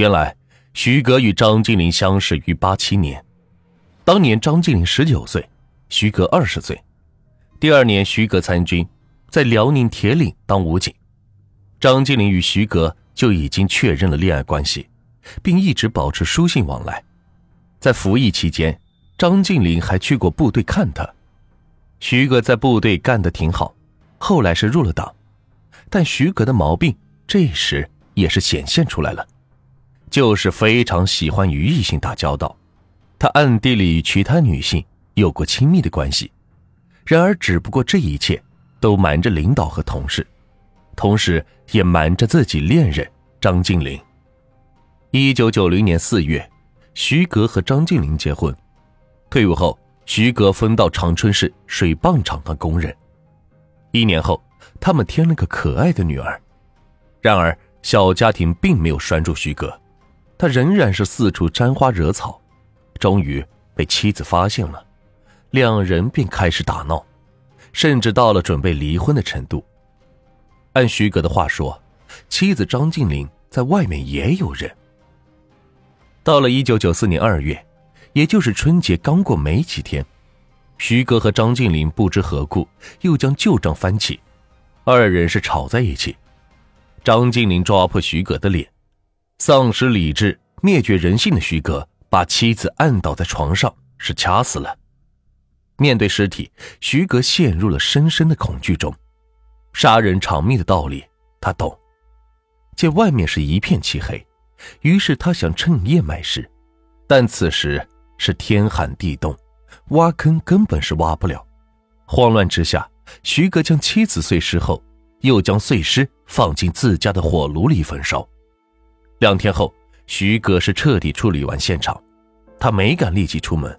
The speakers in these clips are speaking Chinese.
原来徐格与张静林相识于八七年，当年张静林十九岁，徐格二十岁。第二年，徐格参军，在辽宁铁岭当武警，张静林与徐格就已经确认了恋爱关系，并一直保持书信往来。在服役期间，张静林还去过部队看他。徐格在部队干得挺好，后来是入了党，但徐格的毛病这时也是显现出来了，就是非常喜欢与异性打交道。他暗地里与其他女性有过亲密的关系，然而只不过这一切都瞒着领导和同事，同时也瞒着自己恋人张静林。一九九零年四月。徐格和张静林结婚，退伍后，徐格分到长春市水泵厂当工人。一年后，他们添了个可爱的女儿。然而，小家庭并没有拴住徐格，他仍然是四处沾花惹草，终于被妻子发现了，两人便开始打闹，甚至到了准备离婚的程度。按徐格的话说，妻子张静林在外面也有人。到了一九九四年二月，也就是春节刚过没几天，徐哥和张静林不知何故又将旧账翻起，二人是吵在一起。张静林抓破徐哥的脸，丧失理智、灭绝人性的徐哥把妻子按倒在床上，是掐死了。面对尸体，徐哥陷入了深深的恐惧中。杀人偿命的道理他懂，见外面是一片漆黑。于是他想趁夜埋尸，但此时是天寒地冻，挖坑根本是挖不了。慌乱之下，徐哥将妻子碎尸后，又将碎尸放进自家的火炉里焚烧。两天后，徐哥是彻底处理完现场，他没敢立即出门，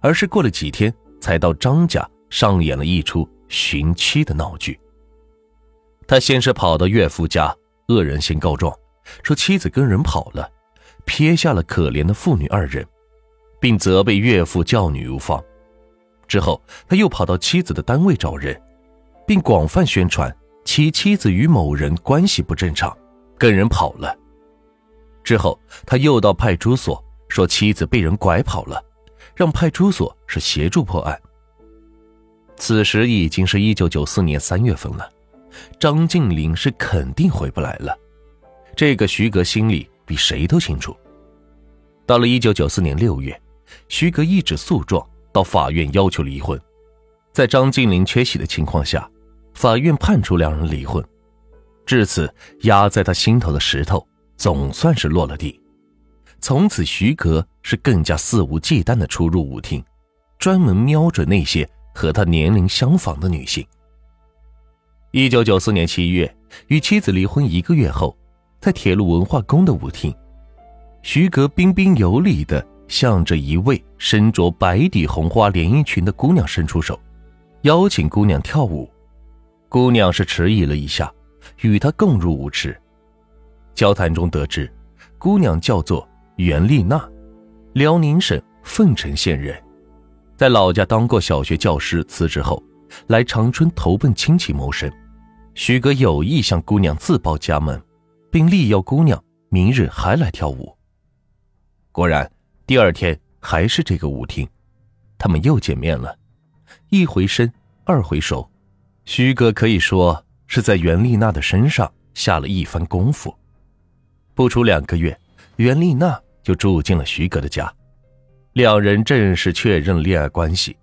而是过了几天才到张家上演了一出寻妻的闹剧。他先是跑到岳父家，恶人先告状。说妻子跟人跑了，撇下了可怜的父女二人，并责备岳父教女无方。之后，他又跑到妻子的单位找人，并广泛宣传其妻子与某人关系不正常，跟人跑了。之后，他又到派出所说妻子被人拐跑了，让派出所是协助破案。此时已经是一九九四年三月份了，张静林是肯定回不来了。这个徐格心里比谁都清楚。到了一九九四年六月，徐格一纸诉状到法院要求离婚，在张静林缺席的情况下，法院判处两人离婚。至此，压在他心头的石头总算是落了地。从此，徐格是更加肆无忌惮的出入舞厅，专门瞄准那些和他年龄相仿的女性。一九九四年七月，与妻子离婚一个月后。在铁路文化宫的舞厅，徐格彬彬有礼地向着一位身着白底红花连衣裙的姑娘伸出手，邀请姑娘跳舞。姑娘是迟疑了一下，与他共入舞池。交谈中得知，姑娘叫做袁丽娜，辽宁省凤城县人，在老家当过小学教师，辞职后来长春投奔亲戚谋生。徐哥有意向姑娘自报家门。并力邀姑娘明日还来跳舞。果然，第二天还是这个舞厅，他们又见面了，一回生，二回熟。徐哥可以说是在袁丽娜的身上下了一番功夫。不出两个月，袁丽娜就住进了徐哥的家，两人正式确认恋爱关系。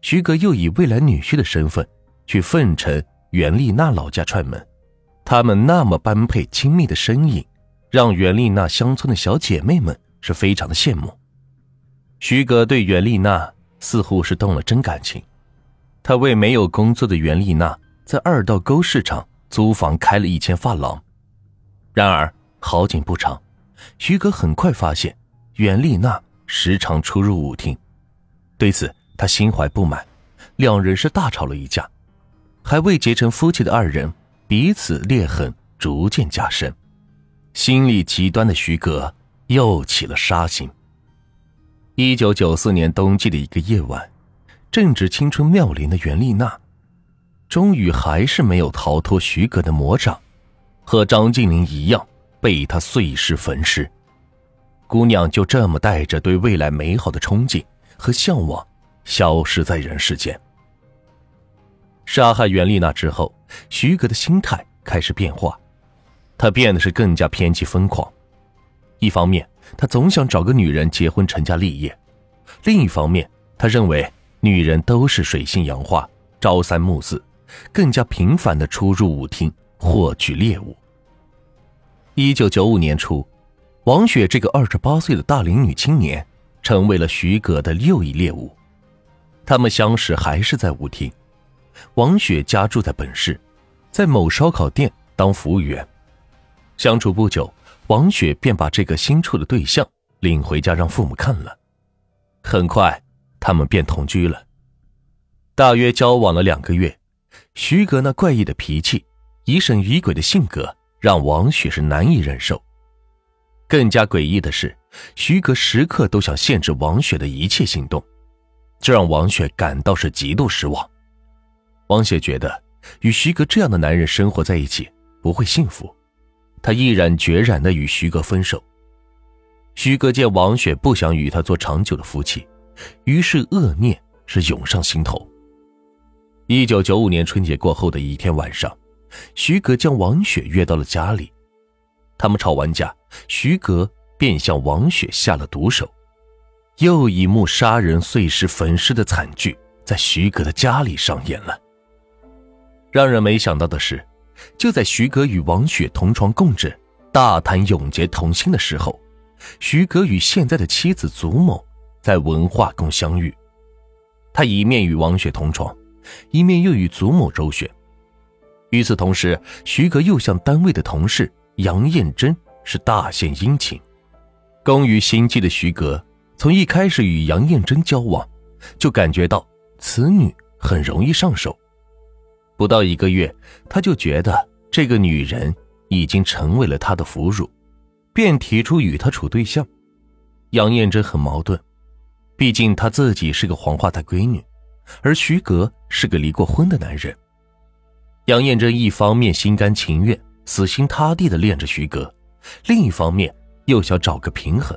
徐哥又以未来女婿的身份去凤城袁丽娜老家串门。他们那么般配亲密的身影，让袁丽娜乡村的小姐妹们是非常的羡慕。徐哥对袁丽娜似乎是动了真感情，他为没有工作的袁丽娜在二道沟市场租房开了一间发廊。然而好景不长，徐哥很快发现袁丽娜时常出入舞厅，对此他心怀不满，两人是大吵了一架，还未结成夫妻的二人。彼此裂痕逐渐加深，心理极端的徐格又起了杀心。一九九四年冬季的一个夜晚，正值青春妙龄的袁丽娜，终于还是没有逃脱徐格的魔掌，和张静林一样被他碎尸焚尸。姑娘就这么带着对未来美好的憧憬和向往，消失在人世间。杀害袁丽娜之后，徐格的心态开始变化，他变得是更加偏激疯狂。一方面，他总想找个女人结婚成家立业；另一方面，他认为女人都是水性杨花、朝三暮四，更加频繁的出入舞厅获取猎物。一九九五年初，王雪这个二十八岁的大龄女青年成为了徐格的又一猎物。他们相识还是在舞厅。王雪家住在本市，在某烧烤店当服务员。相处不久，王雪便把这个新处的对象领回家让父母看了。很快，他们便同居了。大约交往了两个月，徐格那怪异的脾气、疑神疑鬼的性格让王雪是难以忍受。更加诡异的是，徐格时刻都想限制王雪的一切行动，这让王雪感到是极度失望。王雪觉得与徐格这样的男人生活在一起不会幸福，她毅然决然的与徐格分手。徐格见王雪不想与他做长久的夫妻，于是恶念是涌上心头。一九九五年春节过后的一天晚上，徐格将王雪约到了家里，他们吵完架，徐格便向王雪下了毒手，又一幕杀人碎尸焚尸的惨剧在徐格的家里上演了。让人没想到的是，就在徐格与王雪同床共枕、大谈永结同心的时候，徐格与现在的妻子祖某在文化宫相遇。他一面与王雪同床，一面又与祖母周旋。与此同时，徐格又向单位的同事杨艳珍是大献殷勤。工于心计的徐格，从一开始与杨艳珍交往，就感觉到此女很容易上手。不到一个月，他就觉得这个女人已经成为了他的俘虏，便提出与她处对象。杨艳珍很矛盾，毕竟她自己是个黄花大闺女，而徐格是个离过婚的男人。杨艳珍一方面心甘情愿、死心塌地的恋着徐哥，另一方面又想找个平衡，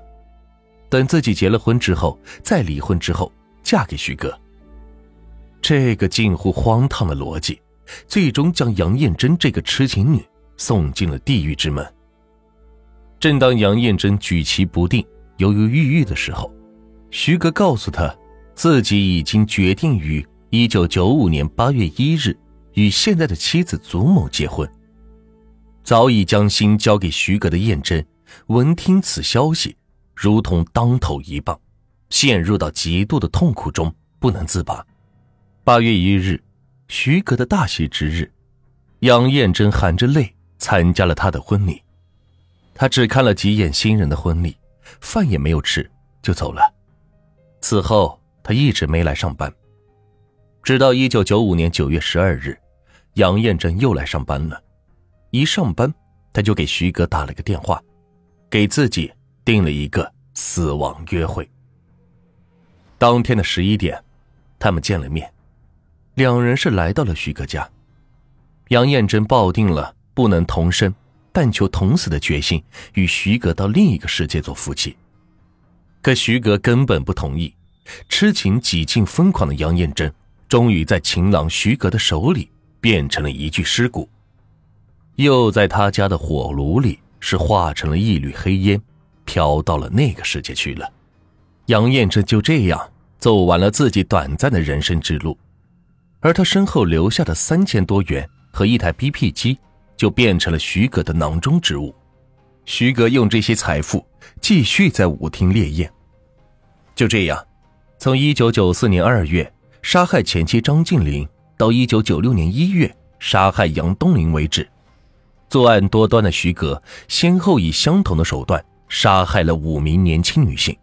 等自己结了婚之后，再离婚之后嫁给徐哥。这个近乎荒唐的逻辑。最终将杨艳珍这个痴情女送进了地狱之门。正当杨艳珍举棋不定、犹犹豫豫的时候，徐哥告诉她，自己已经决定于一九九五年八月一日与现在的妻子祖某结婚。早已将心交给徐哥的燕珍，闻听此消息，如同当头一棒，陷入到极度的痛苦中不能自拔。八月一日。徐格的大喜之日，杨艳珍含着泪参加了他的婚礼。他只看了几眼新人的婚礼，饭也没有吃就走了。此后，他一直没来上班。直到一九九五年九月十二日，杨艳珍又来上班了。一上班，他就给徐格打了个电话，给自己定了一个死亡约会。当天的十一点，他们见了面。两人是来到了徐哥家，杨艳珍抱定了不能同生，但求同死的决心，与徐哥到另一个世界做夫妻。可徐哥根本不同意，痴情几近疯狂的杨艳珍，终于在情郎徐格的手里变成了一具尸骨，又在他家的火炉里是化成了一缕黑烟，飘到了那个世界去了。杨艳珍就这样走完了自己短暂的人生之路。而他身后留下的三千多元和一台 BP 机，就变成了徐格的囊中之物。徐格用这些财富继续在舞厅烈焰。就这样，从一九九四年二月杀害前妻张静玲，到一九九六年一月杀害杨东林为止，作案多端的徐格，先后以相同的手段杀害了五名年轻女性。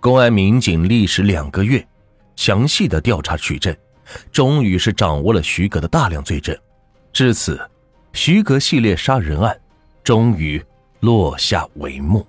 公安民警历时两个月，详细的调查取证。终于是掌握了徐格的大量罪证，至此，徐格系列杀人案终于落下帷幕。